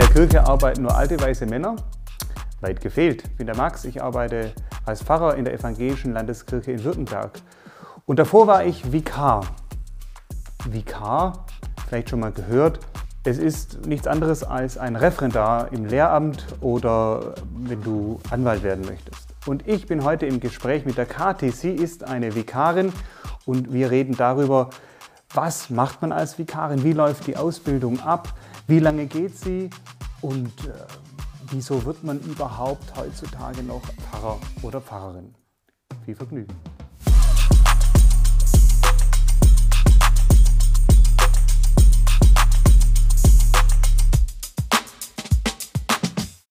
der Kirche arbeiten nur alte weiße Männer. Weit gefehlt. Ich bin der Max, ich arbeite als Pfarrer in der evangelischen Landeskirche in Württemberg. Und davor war ich Vikar. Vikar, vielleicht schon mal gehört, es ist nichts anderes als ein Referendar im Lehramt oder wenn du Anwalt werden möchtest. Und ich bin heute im Gespräch mit der Kathi. Sie ist eine Vikarin und wir reden darüber, was macht man als Vikarin, wie läuft die Ausbildung ab, wie lange geht sie und äh, wieso wird man überhaupt heutzutage noch Pfarrer oder Pfarrerin. Viel Vergnügen.